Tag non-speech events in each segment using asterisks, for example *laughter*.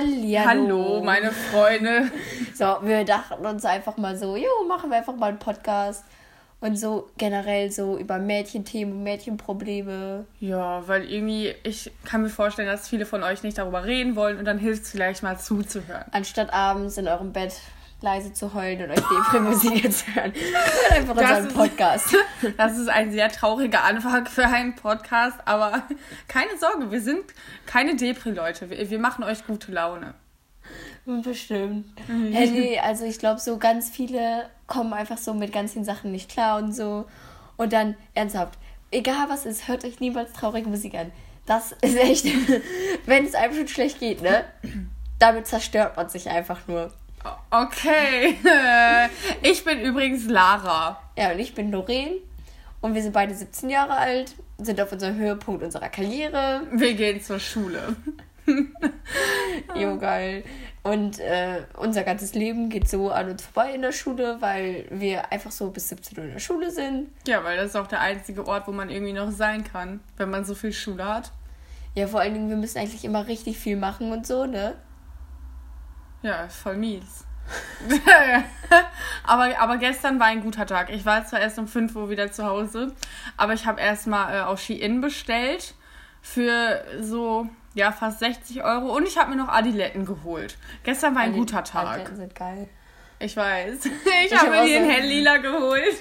Hallihallo. Hallo, meine Freunde. So, wir dachten uns einfach mal so, jo, machen wir einfach mal einen Podcast. Und so generell so über Mädchenthemen, Mädchenprobleme. Ja, weil irgendwie, ich kann mir vorstellen, dass viele von euch nicht darüber reden wollen und dann hilft es vielleicht mal zuzuhören. Anstatt abends in eurem Bett leise zu heulen und euch Depri-Musik zu hören. Hört einfach unseren ist- Podcast. *laughs* Das ist ein sehr trauriger Anfang für einen Podcast, aber keine Sorge, wir sind keine Depri-Leute. Wir, wir machen euch gute Laune. Bestimmt. Hey, nee, also ich glaube, so ganz viele kommen einfach so mit ganz vielen Sachen nicht klar und so. Und dann ernsthaft, egal was ist, hört euch niemals traurige Musik an. Das ist echt, *laughs* wenn es einem schon schlecht geht, ne? Damit zerstört man sich einfach nur. Okay. *laughs* Ich bin übrigens Lara. Ja, und ich bin Lorraine und wir sind beide 17 Jahre alt, sind auf unserem Höhepunkt unserer Karriere. Wir gehen zur Schule. *laughs* Jo, geil. Und äh, unser ganzes Leben geht so an uns vorbei in der Schule, weil wir einfach so bis 17 Uhr in der Schule sind. Ja, weil das ist auch der einzige Ort, wo man irgendwie noch sein kann, wenn man so viel Schule hat. Ja, vor allen Dingen, wir müssen eigentlich immer richtig viel machen und so, ne? Ja, voll mies. *laughs* aber, aber gestern war ein guter Tag. Ich war zwar erst um 5 Uhr wieder zu Hause, aber ich habe erstmal äh, auf Shein bestellt für so, ja, fast 60 Euro und ich habe mir noch Adiletten geholt. Gestern war ein guter Tag. Adiletten sind geil. Ich weiß. *laughs* Ich, Ich habe hab mir in so- Hell-Lila geholt.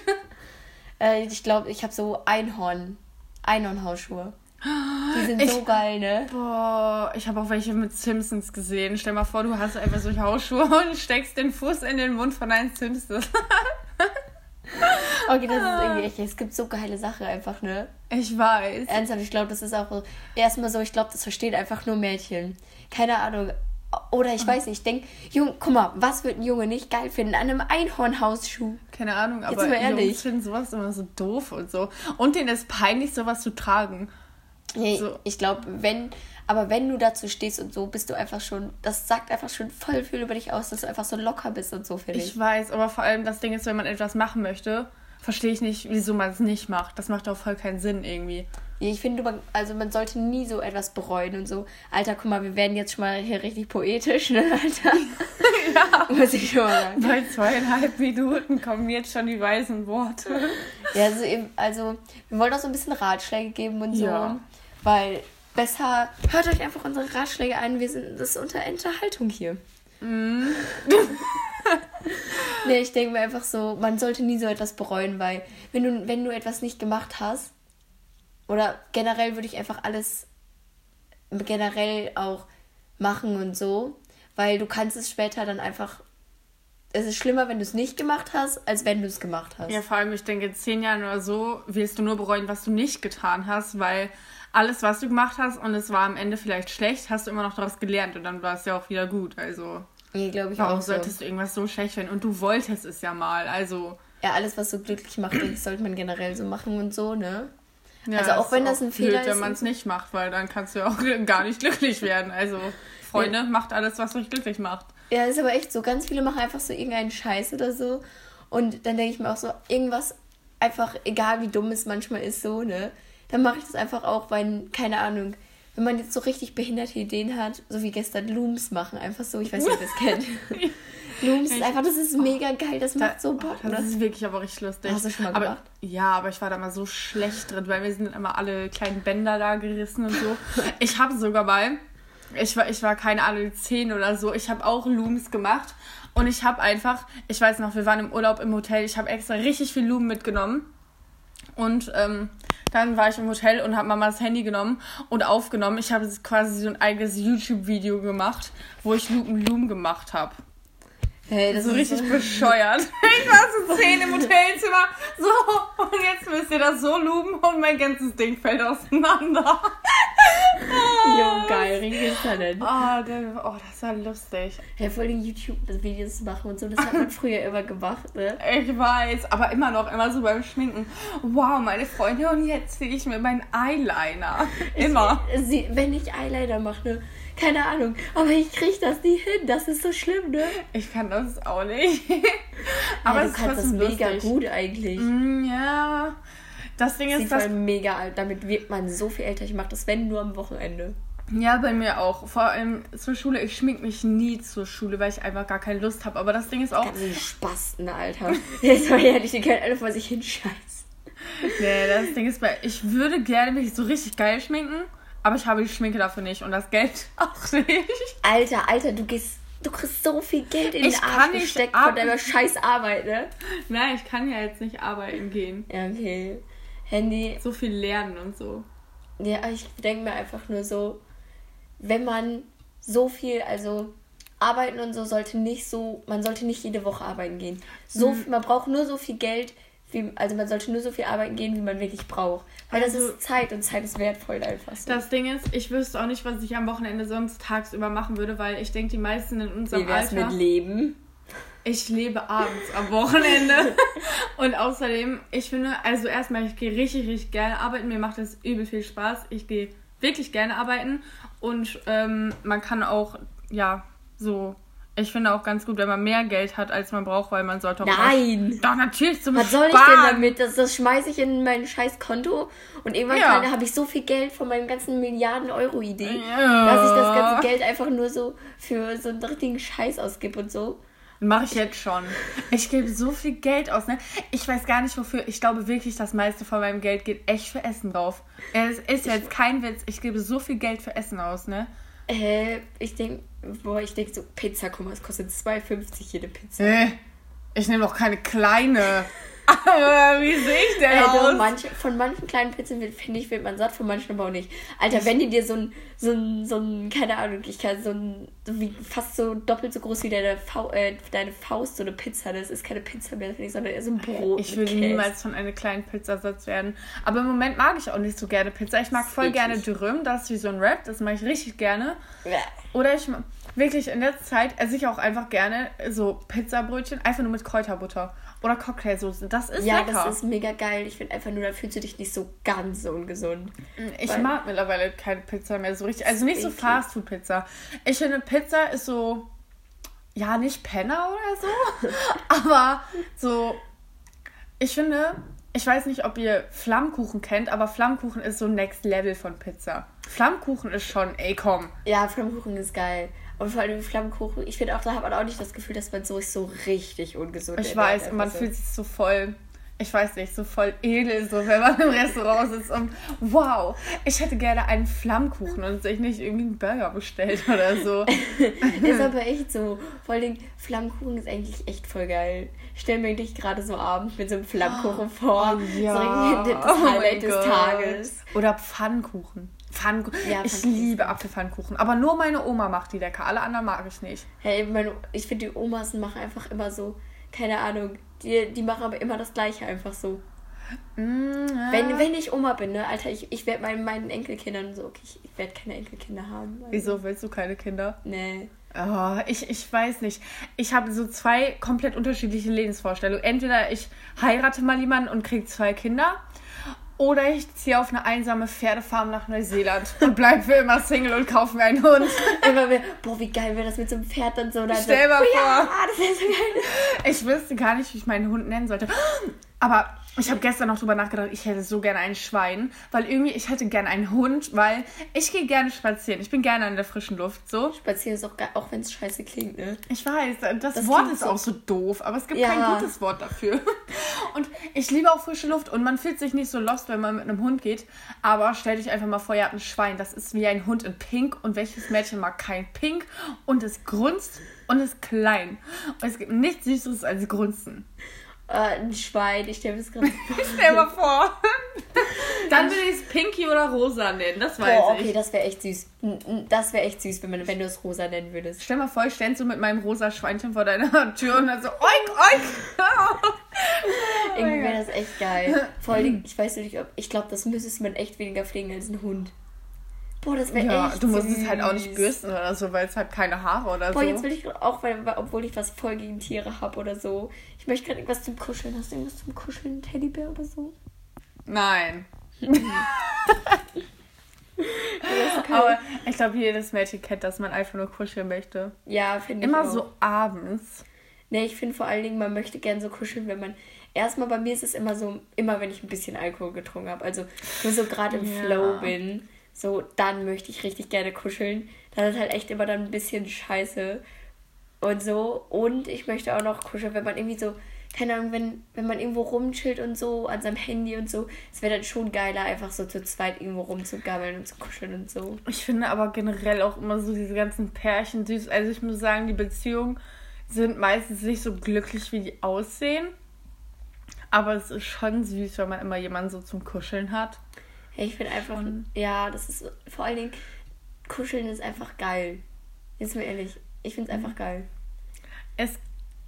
Äh, ich glaube, ich habe so Einhorn. Einhornhausschuhe. Die sind Ich- so geil, ne? Boah, ich habe auch welche mit Simpsons gesehen. Stell mal vor, du hast einfach solche Hausschuhe *laughs* und steckst den Fuß in den Mund von einem Simpsons. Okay, das ist irgendwie echt. Es gibt so geile Sachen einfach, ne? Ich weiß. Ernsthaft, ich glaube, das ist auch erstmal so, ich glaube, das versteht einfach nur Mädchen. Keine Ahnung. Oder ich weiß nicht, ich denke, Junge, guck mal, was wird ein Junge nicht geil finden an einem Einhornhausschuh? Keine Ahnung, Jetzt aber ehrlich. Jungs finden sowas immer so doof und so. Und denen ist peinlich, sowas zu tragen. Nee, So. Ich glaube, wenn, aber wenn du dazu stehst und so, bist du einfach schon, das sagt einfach schon voll viel über dich aus, dass du einfach so locker bist und so, finde ich. Ich weiß, aber vor allem das Ding ist, wenn man etwas machen möchte, verstehe ich nicht, wieso man es nicht macht. Das macht auch voll keinen Sinn irgendwie. Ich finde, man, also man sollte nie so etwas bereuen und so. Alter, guck mal, wir werden jetzt schon mal hier richtig poetisch, ne, Alter? *laughs* Ja. *laughs* Muss ich schon mal sagen. Bei zweieinhalb Minuten kommen jetzt schon die weisen Worte. Ja, also, eben, also wir wollen auch so ein bisschen Ratschläge geben und so. Ja. Weil besser, hört euch einfach unsere Ratschläge an. Wir sind, das ist unter Unterhaltung hier. Mhm. *laughs* nee, ich denke mir einfach so, man sollte nie so etwas bereuen, weil wenn du, wenn du etwas nicht gemacht hast, oder generell würde ich einfach alles generell auch machen und so, weil du kannst es später dann einfach. Es ist schlimmer, wenn du es nicht gemacht hast, als wenn du es gemacht hast. Ja, vor allem, ich denke, in zehn Jahren oder so wirst du nur bereuen, was du nicht getan hast, weil alles, was du gemacht hast und es war am Ende vielleicht schlecht, hast du immer noch daraus gelernt und dann war es ja auch wieder gut. Also, Nee, glaube ich warum auch so. solltest du irgendwas so schlecht finden? Und du wolltest es ja mal, also. Ja, alles, was so glücklich macht, das sollte man generell so machen und so, ne? Ja, Also auch wenn das ein Fehler blöd, ist wenn man es so. nicht macht, weil dann kannst du ja auch *laughs* gar nicht glücklich werden. Also, Freunde, macht alles, was euch glücklich macht. Ja, ist aber echt so. Ganz viele machen einfach so irgendeinen Scheiß oder so. Und dann denke ich mir auch so, irgendwas einfach, egal wie dumm es manchmal ist, so, ne? Dann mache ich das einfach auch, weil, keine Ahnung, wenn man jetzt so richtig behinderte Ideen hat, so wie gestern Looms machen, einfach so, ich weiß nicht, ob ihr das kennt. *laughs* Looms ist einfach, das ist mega geil, das macht so Bock, Das ne? ist wirklich aber richtig lustig. Hast du schon mal aber, gemacht? Ja, aber ich war da mal so schlecht drin, weil wir sind immer alle kleinen Bänder da gerissen und so. *laughs* ich habe sogar mal, ich war, ich war keine Ahnung, 10 oder so, ich habe auch Looms gemacht und ich habe einfach, ich weiß noch, wir waren im Urlaub im Hotel, ich habe extra richtig viel Loom mitgenommen und ähm, dann war ich im Hotel und habe Mamas Handy genommen und aufgenommen. Ich habe quasi so ein eigenes YouTube-Video gemacht, wo ich Loom, Loom gemacht habe. Hey, das So ist richtig so, bescheuert. *laughs* Ich war so zehn im Hotelzimmer. So, und jetzt müsst ihr das so luben und mein ganzes Ding fällt auseinander. Jo, geil, richtiges Talent. Oh, der, oh das war lustig. Ja, voll die YouTube-Videos machen und so, das hat man *laughs* früher immer gemacht, ne? Ich weiß, aber immer noch, immer so beim Schminken. Wow, meine Freunde, und jetzt ziehe ich mir meinen Eyeliner. Immer. Sie, wenn ich Eyeliner mache, ne? Keine Ahnung. Aber ich krieg das nie hin. Das ist so schlimm, ne? Ich kann das auch nicht. *laughs* Aber ja, es du ist kannst das mega gut eigentlich. Mm, Ja. Das Ding ist, das mega alt. Damit wird man so viel älter. Ich mache das, wenn nur am Wochenende. Ja, bei mir auch. Vor allem zur Schule. Ich schmink mich nie zur Schule, weil ich einfach gar keine Lust habe. Aber das Ding ist auch. Ganze Spasten, Alter. *laughs* Jetzt mal ehrlich, die können alle vor sich hinscheißen. Nee, das Ding ist, ich würde gerne mich so richtig geil schminken, aber ich habe die Schminke dafür nicht und das Geld *laughs* auch nicht. Alter, Alter, du gehst. Du kriegst so viel Geld in ich den Arsch gesteckt von deiner scheiß Arbeit, ne? Nein, ich kann ja jetzt nicht arbeiten gehen. Ja, okay. Handy. So viel lernen und so. Ja, ich denke mir einfach nur so, wenn man so viel, also arbeiten und so sollte nicht so, man sollte nicht jede Woche arbeiten gehen. So, mhm. Man braucht nur so viel Geld, wie, also man sollte nur so viel arbeiten gehen, wie man wirklich braucht. Weil also, das ist Zeit und Zeit ist wertvoll einfach so. Das Ding ist, ich wüsste auch nicht, was ich am Wochenende sonst tagsüber machen würde, weil ich denke, die meisten in unserem wie Alter... mit Leben? Ich lebe abends am Wochenende. *laughs* und außerdem, ich finde, also erstmal, ich gehe richtig, richtig gerne arbeiten. Mir macht das übel viel Spaß. Ich gehe wirklich gerne arbeiten. Und ähm, man kann auch, ja, so. Ich finde auch ganz gut, wenn man mehr Geld hat, als man braucht, weil man sollte auch. Nein! Doch, natürlich zum Was soll ich denn damit? Das, das schmeiße ich in mein scheiß Konto und irgendwann ja. habe ich so viel Geld von meinen ganzen Milliarden Euro-Idee, ja. dass ich das ganze Geld einfach nur so für so einen richtigen Scheiß ausgebe und so. Mache ich jetzt schon. Ich gebe so viel Geld aus, ne? Ich weiß gar nicht wofür. Ich glaube wirklich, das meiste von meinem Geld geht echt für Essen drauf. Es ist jetzt kein Witz. Ich gebe so viel Geld für Essen aus, ne? Äh, ich denke, boah, ich denke so, Pizza, guck mal, es kostet 2,50 jede Pizza. Äh, ich nehme doch keine kleine. *laughs* Wie sehe ich denn Alter, aus? Manche, von manchen kleinen Pizzen, finde ich, wird man satt, von manchen aber auch nicht. Alter, wenn die dir so ein, so ein, so ein keine Ahnung, ich kann so ein, so wie, fast so doppelt so groß wie deine, Fa äh, deine Faust, so eine Pizza, das ist keine Pizza mehr, finde ich, sondern eher so ein Brot. Ich würde niemals von einer kleinen Pizza satt werden. Aber im Moment mag ich auch nicht so gerne Pizza. Ich mag voll gerne Dürüm, das ist wie so ein Wrap, das mache ich richtig gerne. Oder ich wirklich in letzter Zeit esse ich auch einfach gerne so Pizzabrötchen, einfach nur mit Kräuterbutter. Oder Cocktailsoße. Das ist ja, lecker. Ja, das ist mega geil. Ich finde einfach nur, da fühlst du dich nicht so ganz so ungesund. Ich Weil mag mittlerweile keine Pizza mehr so richtig. Also nicht so Fastfood-Pizza. Ich finde, Pizza ist so, ja, nicht Penner oder so, *laughs* aber so, ich finde, ich weiß nicht, ob ihr Flammkuchen kennt, aber Flammkuchen ist so Next Level von Pizza. Flammkuchen ist schon, ey, komm. Ja, Flammkuchen ist geil. Und vor allem Flammkuchen, ich finde auch, da hat man auch nicht das Gefühl, dass man so ist so richtig ungesund Ich weiß, und man fühlt sich so voll, ich weiß nicht, so voll edel, so wenn man im Restaurant sitzt und wow, ich hätte gerne einen Flammkuchen und sich nicht irgendwie einen Burger bestellt oder so. *laughs* ist aber *laughs* echt so. Vor allem Flammkuchen ist eigentlich echt voll geil. Ich stelle mir dich gerade so abends mit so einem Flammkuchen oh, vor. Oh, ja. So das Highlight oh des Tages. Oder Pfannkuchen. Pfannkuchen. Ja, ich liebe Apfelpfannkuchen. Aber nur meine Oma macht die lecker. Alle anderen mag ich nicht. Hey, meine, ich finde, die Omas machen einfach immer so, keine Ahnung, die, die machen aber immer das Gleiche einfach so. Mm, ja. wenn, wenn ich Oma bin, ne, Alter, ich, ich werde meinen, meinen Enkelkindern so, okay, ich, ich werde keine Enkelkinder haben. Also. Wieso willst du keine Kinder? Nee. Oh, ich, ich weiß nicht. Ich habe so zwei komplett unterschiedliche Lebensvorstellungen. Entweder ich heirate mal jemanden und kriege zwei Kinder oder ich ziehe auf eine einsame Pferdefarm nach Neuseeland und bleibe für immer Single und kaufe mir einen Hund. *laughs* Immer mehr, boah, wie geil wäre das mit so einem Pferd und so. Dann Stell so, mal oh, vor. Ja, das wäre so geil. Ich wüsste gar nicht, wie ich meinen Hund nennen sollte. Aber ich habe gestern noch drüber nachgedacht, ich hätte so gerne ein Schwein, weil irgendwie ich hätte gerne einen Hund, weil ich gehe gerne spazieren. Ich bin gerne in der frischen Luft, so. Spazieren ist auch geil, auch wenn es scheiße klingt, ne? Ich weiß, das, das Wort ist so auch so doof, aber es gibt ja. kein gutes Wort dafür. *laughs* Und ich liebe auch frische Luft und man fühlt sich nicht so lost, wenn man mit einem Hund geht, aber stell dich einfach mal vor, ihr habt ein Schwein, das ist wie ein Hund in Pink und welches Mädchen mag kein Pink und es grunzt und ist klein. Und es gibt nichts Süßeres als Grunzen. Äh, ein Schwein, ich stelle mir das gerade *laughs* vor. stell mal vor. Dann würde ich es Pinky oder Rosa nennen, das weiß Boah, okay, ich. das wäre echt süß. Das wäre echt süß, wenn, man, wenn du es Rosa nennen würdest. Stell mal vor, ich ständ so mit meinem rosa Schweinchen vor deiner *laughs* Tür und dann so, oink, oink. *laughs* Irgendwie wäre das echt geil. Vor allem, ich weiß nicht, ob, ich glaube, das müsste man echt weniger pflegen als ein Hund. Boah, das wäre ja, echt Du musst süß. es halt auch nicht bürsten oder so, weil es hat keine Haare oder Boah, so. Boah, jetzt will ich auch, weil, obwohl ich was voll gegen Tiere habe oder so. Ich möchte gerade irgendwas zum Kuscheln. Hast du irgendwas zum Kuscheln? Teddybär oder so? Nein. *laughs* Aber ich glaube, jedes Mädchen kennt, dass man einfach nur kuscheln möchte. Ja, finde ich. Immer auch. so abends. Nee, ich finde vor allen Dingen, man möchte gern so kuscheln, wenn man. Erstmal bei mir ist es immer so, immer wenn ich ein bisschen Alkohol getrunken habe. Also nur so gerade im ja. Flow bin so, dann möchte ich richtig gerne kuscheln. Das ist halt echt immer dann ein bisschen scheiße und so. Und ich möchte auch noch kuscheln, wenn man irgendwie so, keine Ahnung, wenn, wenn man irgendwo rumchillt und so, an seinem Handy und so, es wäre dann schon geiler, einfach so zu zweit irgendwo rumzugammeln und zu kuscheln und so. Ich finde aber generell auch immer so diese ganzen Pärchen süß. Also ich muss sagen, die Beziehungen sind meistens nicht so glücklich, wie die aussehen. Aber es ist schon süß, wenn man immer jemanden so zum Kuscheln hat. Ich finde einfach, ja, das ist vor allen Dingen, kuscheln ist einfach geil. Jetzt mal ehrlich, ich finde es einfach geil. Es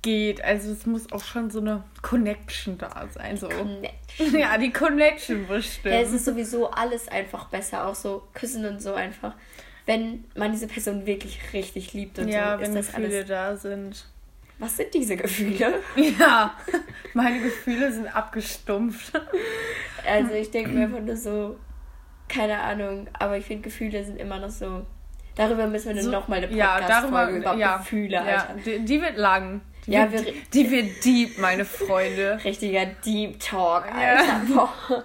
geht, also es muss auch schon so eine Connection da sein. So. Connection. *laughs* Ja, die Connection bestimmt. Ja, es ist sowieso alles einfach besser, auch so küssen und so einfach. Wenn man diese Person wirklich richtig liebt und ja, so, wenn ist das Gefühle alles... da sind. Was sind diese Gefühle? *laughs* Ja, meine Gefühle sind abgestumpft. Also ich denke mir einfach nur so, keine Ahnung, aber ich finde Gefühle sind immer noch so. Darüber müssen wir dann so, nochmal eine Podcast-Folge ja, über ja, Gefühle, Alter. Ja, die, die, wird lang. Die, ja, wird, wir, die wird deep, meine Freunde. *laughs* Richtiger Deep Talk, Alter. *laughs* Ja.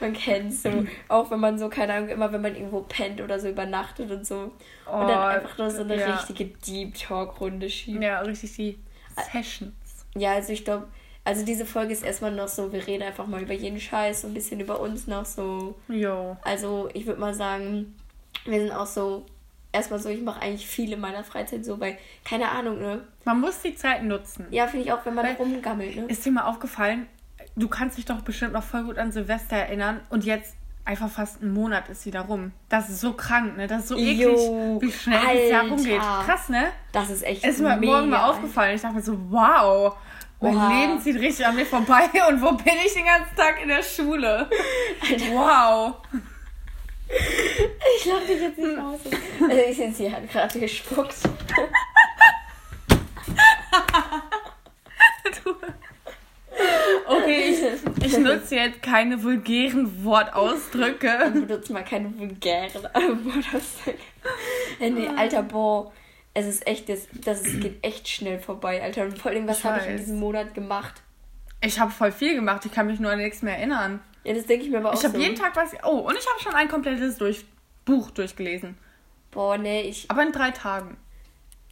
Man kennt so, auch wenn man so, keine Ahnung, immer wenn man irgendwo pennt oder so übernachtet und so. Oh, und dann oh, einfach nur so eine ja. richtige Deep Talk-Runde schiebt. Ja, richtig die Sessions. Ja, also ich glaube, also diese Folge ist erstmal noch so, wir reden einfach mal über jeden Scheiß, so ein bisschen über uns noch so. Jo. Also ich würde mal sagen, wir sind auch so, erstmal so, ich mache eigentlich viel in meiner Freizeit so, weil, keine Ahnung, ne? Man muss die Zeit nutzen. Ja, finde ich auch, wenn man weil, rumgammelt, ne? Ist dir mal aufgefallen, du kannst dich doch bestimmt noch voll gut an Silvester erinnern und jetzt einfach fast ein Monat ist wieder rum. Das ist so krank, ne? Das ist so eklig, jo, wie schnell Alter. das Jahr rumgeht. Krass, ne? Das ist echt Ist mir morgen mal aufgefallen. Ich dachte mir so, wow. Mein Oha. Leben zieht richtig an mir vorbei *laughs* und wo bin ich den ganzen Tag in der Schule? Alter. *laughs* Wow. Ich lach dich jetzt nicht aus. Also ich sind sie hat gerade gespuckt. *laughs* Okay, ich, ich nutze jetzt keine vulgären Wortausdrücke. Ich benutze mal keine vulgären Wortausdrücke. Äh, nee, alter, boah. Es ist echt, das, das geht echt schnell vorbei, Alter. Und vor allem, was habe ich in diesem Monat gemacht? Ich habe voll viel gemacht. Ich kann mich nur an nichts mehr erinnern. Ja, das denke ich mir aber auch Ich habe so. jeden Tag was... Oh, und ich habe schon ein komplettes durch, Buch durchgelesen. Boah, nee, ich... Aber in drei Tagen.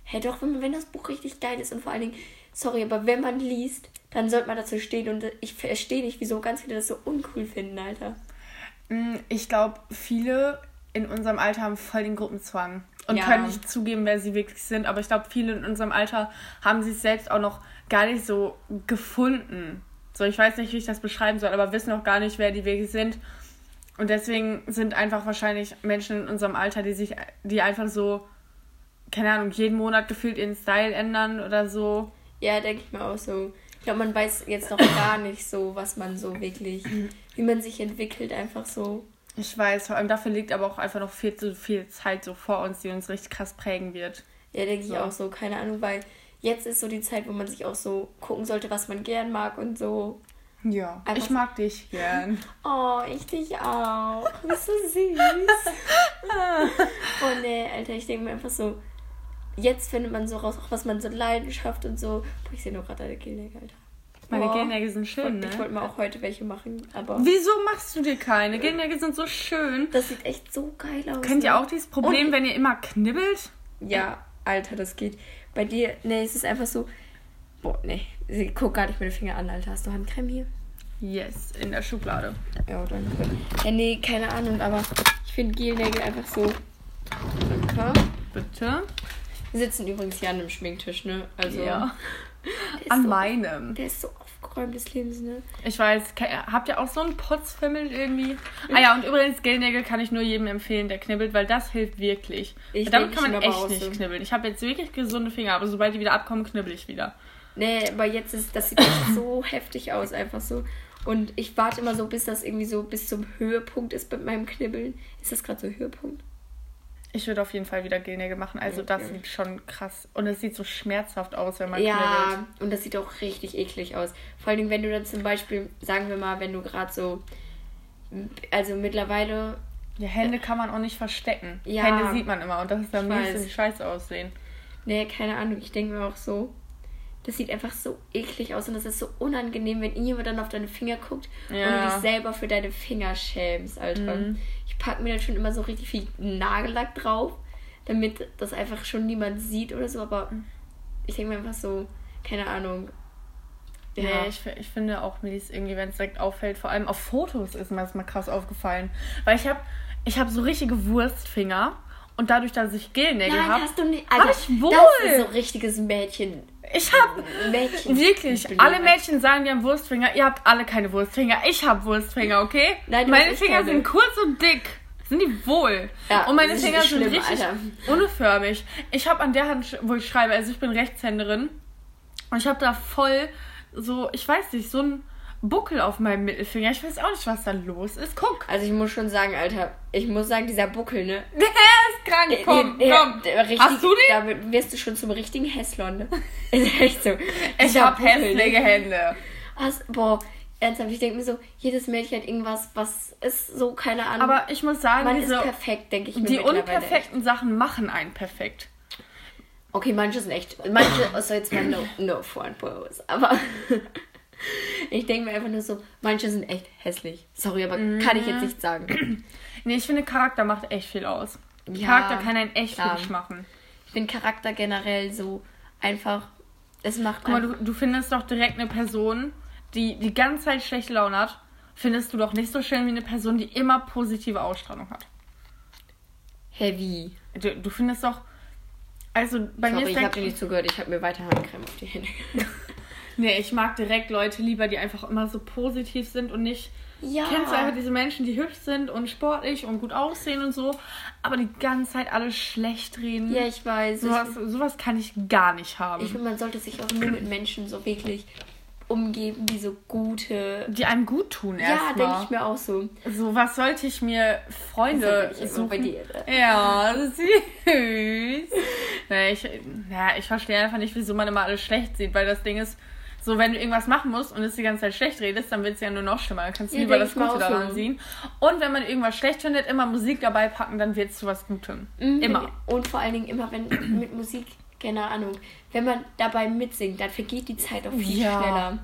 Hä, hey, doch, wenn, wenn das Buch richtig geil ist und vor allen Dingen... Sorry, aber wenn man liest, dann sollte man dazu stehen. Und ich verstehe nicht, wieso ganz viele das so uncool finden, Alter. Mm, ich glaube, viele in unserem Alter haben voll den Gruppenzwang und ja. können nicht zugeben, wer sie wirklich sind. Aber ich glaube, viele in unserem Alter haben sich selbst auch noch gar nicht so gefunden. So, ich weiß nicht, wie ich das beschreiben soll, aber wissen auch gar nicht, wer die wirklich sind. Und deswegen sind einfach wahrscheinlich Menschen in unserem Alter, die sich, die einfach so, keine Ahnung, jeden Monat gefühlt ihren Style ändern oder so. Ja, denke ich mir auch so. Ich glaube, man weiß jetzt noch *coughs* gar nicht so, was man so wirklich, wie man sich entwickelt, einfach so. Ich weiß, vor allem dafür liegt aber auch einfach noch viel zu viel Zeit so vor uns, die uns richtig krass prägen wird. Ja, denke so. ich auch so, keine Ahnung, weil jetzt ist so die Zeit, wo man sich auch so gucken sollte, was man gern mag und so. Ja, einfach ich mag dich gern. Oh, ich dich auch. Du bist so süß. *laughs* oh nee, Alter, ich denke mir einfach so, jetzt findet man so raus, auch was man so Leidenschaft und so. Boah, ich sehe nur gerade deine Gelnägel, Alter. Meine oh, Gelnägel sind schön, ich, ne? Ich wollte mir auch heute welche machen, aber... Wieso machst du dir keine? Gelnägel sind so schön. Das sieht echt so geil aus. Kennt ihr ne? auch dieses Problem, und, wenn ihr immer knibbelt? Ja, Alter, das geht. Bei dir, ne, es ist einfach so... Boah, ne, guck gar nicht meine Finger an, Alter. Hast du Handcreme hier? Yes, in der Schublade. Ja, danke. Ja, nee, keine Ahnung, aber ich finde Gelnägel einfach so... Danke. Bitte. Wir sitzen übrigens hier an einem Schminktisch, ne? Also. Ja. *laughs* An so, meinem. Der ist so aufgeräumt des Lebens, ne? Ich weiß. Habt ihr auch so einen Putzfimmel irgendwie? Ah ja, und übrigens, Gelnägel kann ich nur jedem empfehlen, der knibbelt, weil das hilft wirklich. Ich Damit kann man echt nicht knibbeln. Ich habe jetzt wirklich gesunde Finger, aber sobald die wieder abkommen, knibbel ich wieder. Nee, aber jetzt ist das sieht so heftig aus, einfach so. Und ich warte immer so, bis das irgendwie so bis zum Höhepunkt ist mit meinem Knibbeln. Ist das gerade so Höhepunkt? Ich würde auf jeden Fall wieder Gelnägel machen. Also okay. das sieht schon krass. Und es sieht so schmerzhaft aus, wenn man Ja, knibbelt. und das sieht auch richtig eklig aus. Vor allem, wenn du dann zum Beispiel, sagen wir mal, wenn du gerade so, also mittlerweile... Ja, Hände kann man auch nicht verstecken. Ja, Hände sieht man immer und das ist dann bisschen scheiße aussehen. Nee, keine Ahnung. Ich denke mir auch so, das sieht einfach so eklig aus und das ist so unangenehm, wenn jemand dann auf deine Finger guckt und du Ja. dich selber für deine Finger schämst, Alter. Ich packe mir dann schon immer so richtig viel Nagellack drauf, damit das einfach schon niemand sieht oder so, aber ich denke mir einfach so, keine Ahnung. Ja, Nee, ich, ich finde auch, mir ist irgendwie, wenn es direkt auffällt, vor allem auf Fotos ist mir das mal krass aufgefallen. Weil ich habe ich hab so richtige Wurstfinger und dadurch, dass ich Gelnägel habe, hast du nicht. hab Alter, ich wohl. Das ist so richtiges Mädchen. Ich habe wirklich, Blöd. alle Mädchen sagen, die haben Wurstfinger. Ihr habt alle keine Wurstfinger. Ich habe Wurstfinger, okay? Nein, meine Finger sind kurz und dick. Sind die wohl? Ja, und meine Finger sind schlimm, richtig Alter. unförmig. Ich habe an der Hand, wo ich schreibe, also ich bin Rechtshänderin. Und ich habe da voll so, ich weiß nicht, so ein Buckel auf meinem Mittelfinger. Ich weiß auch nicht, was da los ist. Guck. Also ich muss schon sagen, Alter, ich muss sagen, dieser Buckel, ne? *laughs* Der ist krank. Komm, Der- der- komm. der richtig, Hast du den? Damit wirst du schon zum richtigen Hässlon? *laughs* Ist echt so. Ich habe Buckel, ne? hässliche Hände. Was, boah, ernsthaft, ich denke mir so, jedes Mädchen hat irgendwas, was ist so, keine Ahnung. Aber ich muss sagen, man ist diese, perfekt, denke ich mir die unperfekten Sachen machen einen perfekt. Okay, manche sind echt, manche, also jetzt mal no, no front pose, aber *laughs* ich denke mir einfach nur so, manche sind echt hässlich. Sorry, aber kann ich jetzt nicht sagen. *clears throat* Nee, ich finde, Charakter macht echt viel aus. Ja, Charakter kann einen echt klar. hübsch machen. Ich finde Charakter generell so einfach, es macht Guck mal, du, du findest doch direkt eine Person, die die ganze Zeit schlechte Laune hat, findest du doch nicht so schön wie eine Person, die immer positive Ausstrahlung hat. heavy. Du, du findest doch. Also bei mir Sorry, ist ich habe dir nicht zugehört, ich habe mir weiter Handcreme auf die Hände. *laughs* *laughs* Nee, ich mag direkt Leute lieber, die einfach immer so positiv sind und nicht. Ja. Kennst du einfach diese Menschen, die hübsch sind und sportlich und gut aussehen und so, aber die ganze Zeit alles schlecht reden? Ja, ich weiß. Sowas, sowas kann ich gar nicht haben. ich finde, man sollte sich auch nur mit Menschen so wirklich umgeben, die so gute. die einem gut tun Ja, erstmal. denke ich mir auch so. So, was sollte ich mir Freunde ich suchen? bei dir, ne? Ja, süß. *laughs* nee, ich, ja, ich verstehe einfach nicht, wieso man immer alles schlecht sieht, weil das Ding ist, so wenn du irgendwas machen musst und es die ganze Zeit schlecht redest, dann wird es ja nur noch schlimmer. Dann kannst du Ja, lieber das Gute so. daran sehen. Und wenn man irgendwas schlecht findet, immer Musik dabei packen, dann wird es zu was Gutem. Mhm. Immer. Und vor allen Dingen immer, wenn *coughs* mit Musik, keine Ahnung, wenn man dabei mitsingt, dann vergeht die Zeit auch viel Ja. schneller.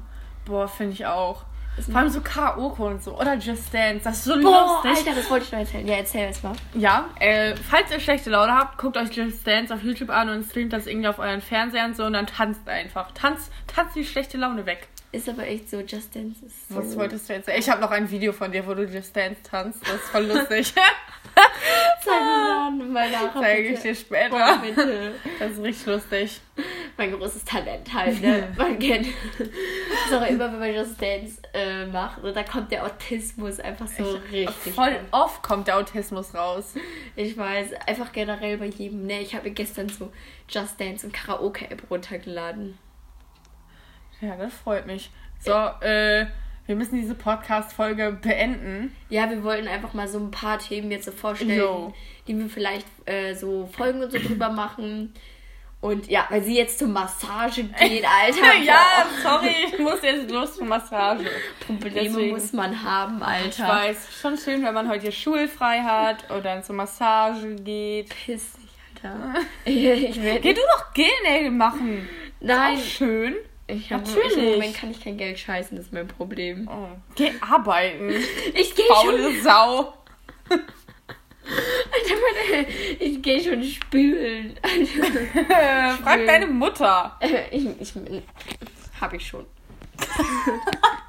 Boah, finde ich auch. Vor allem so Karaoke und so. Oder Just Dance. Das ist so Boah, lustig. Alter, das wollte ich noch erzählen. Ja, erzähl es mal. Ja, äh, falls ihr schlechte Laune habt, guckt euch Just Dance auf YouTube an und streamt das irgendwie auf euren Fernseher und so und dann tanzt einfach. Tanzt, tanzt die schlechte Laune weg. Ist aber echt so, Just Dance ist so. Was wolltest du jetzt sagen? Ich habe noch ein Video von dir, wo du Just Dance tanzt. Das ist voll *laughs* lustig. Zeig mir dann mal nach. Zeige ich dir später. Boah, bitte. Das ist richtig lustig. Mein großes Talent halt, ne? *laughs* Man kennt. So, immer wenn man Just Dance äh, macht, und da kommt der Autismus einfach so richtig. Voll ran. oft kommt der Autismus raus. Ich weiß, einfach generell bei jedem, ne? Ich habe gestern so Just Dance und Karaoke-App runtergeladen. Ja, das freut mich. So, äh, wir müssen diese Podcast-Folge beenden. Ja, wir wollten einfach mal so ein paar Themen jetzt so vorstellen, Jo. die wir vielleicht äh, so Folgen und so drüber machen. Und ja, weil sie jetzt zur Massage *laughs* geht, Alter. ja, sorry, *laughs* ich muss jetzt los zur Massage. Probleme deswegen- muss man haben, Alter. Ich weiß, schon schön, wenn man heute schulfrei hat oder dann zur Massage geht. Piss dich, Alter. *laughs* ich will Geh du doch Gelnägel machen. Nein, schön. ich hab, Natürlich. Ich, Im Moment kann ich kein Geld scheißen, das ist mein Problem. Oh. Geh arbeiten. Ich gehe schon, Faule Sau. Ich gehe schon spülen. Äh, *laughs* Frag deine Mutter. ich, ich, hab ich schon. *laughs*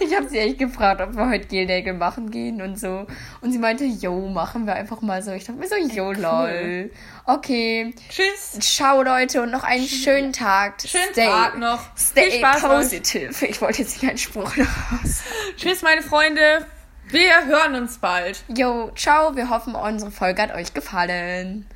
Ich habe sie echt gefragt, ob wir heute Gelnägel machen gehen und so. Und sie meinte, yo, machen wir einfach mal so. Ich dachte mir so, yo, lol. Okay. Tschüss. Ciao, Leute, und noch einen schönen Tag. Schönen stay, Tag noch. Stay Viel Spaß euch. positive. Ich wollte jetzt nicht einen Spruch *laughs* raus. Tschüss, meine Freunde. Wir hören uns bald. Yo, ciao. Wir hoffen, unsere Folge hat euch gefallen.